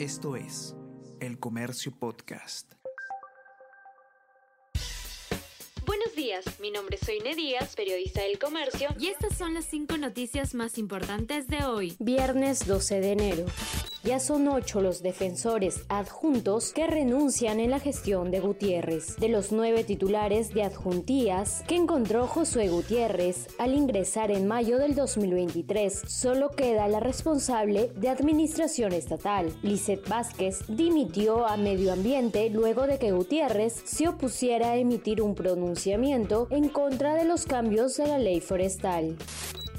Esto es El Comercio Podcast. Buenos días, mi nombre es Soine Díaz, periodista del comercio, y estas son las cinco noticias más importantes de hoy, viernes 12 de enero. Ya son ocho los defensores adjuntos que renuncian en la gestión de Gutiérrez. De los nueve titulares de adjuntías que encontró Josué Gutiérrez al ingresar en mayo del 2023, solo queda la responsable de administración estatal. Lizeth Vázquez dimitió a Medio Ambiente luego de que Gutiérrez se opusiera a emitir un pronunciamiento en contra de los cambios de la ley forestal.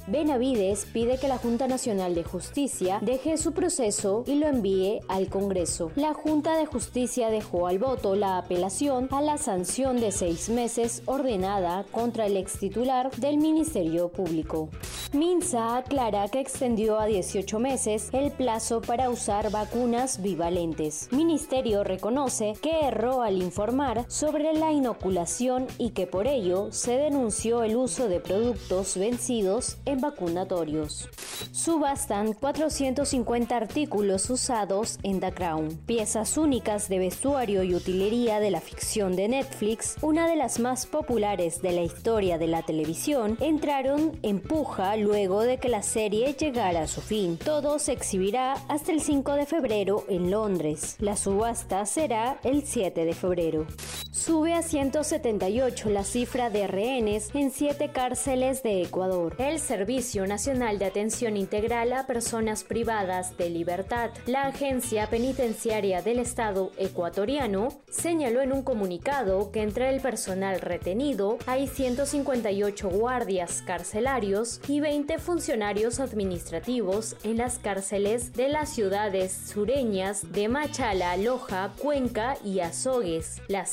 Benavides pide que la Junta Nacional de Justicia deje su proceso y lo envíe al Congreso. La Junta de Justicia dejó al voto la apelación a la sanción de seis meses ordenada contra el ex titular del Ministerio Público. Minsa aclara que extendió a 18 meses el plazo para usar vacunas bivalentes. Ministerio reconoce que erró al informar sobre la inoculación y que por ello se denunció el uso de productos vencidos en vacunatorios. Subastan 450 artículos usados en The Crown, piezas únicas de vestuario y utilería de la ficción de Netflix, una de las más populares de la historia de la televisión, entraron en puja luego de que la serie llegara a su fin. Todo se exhibirá hasta el 5 de febrero en Londres. La subasta será el 7 de febrero. Sube a 178 la cifra de rehenes en siete cárceles de Ecuador. El Servicio Nacional de Atención Integral a Personas Privadas de Libertad, la Agencia Penitenciaria del Estado ecuatoriano, señaló en un comunicado que entre el personal retenido hay 158 guardias carcelarios y 20 funcionarios administrativos en las cárceles de las ciudades sureñas de Machala, Loja, Cuenca y Azogues. Las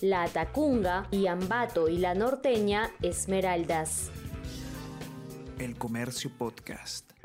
la Atacunga y Ambato y la norteña Esmeraldas. El Comercio Podcast.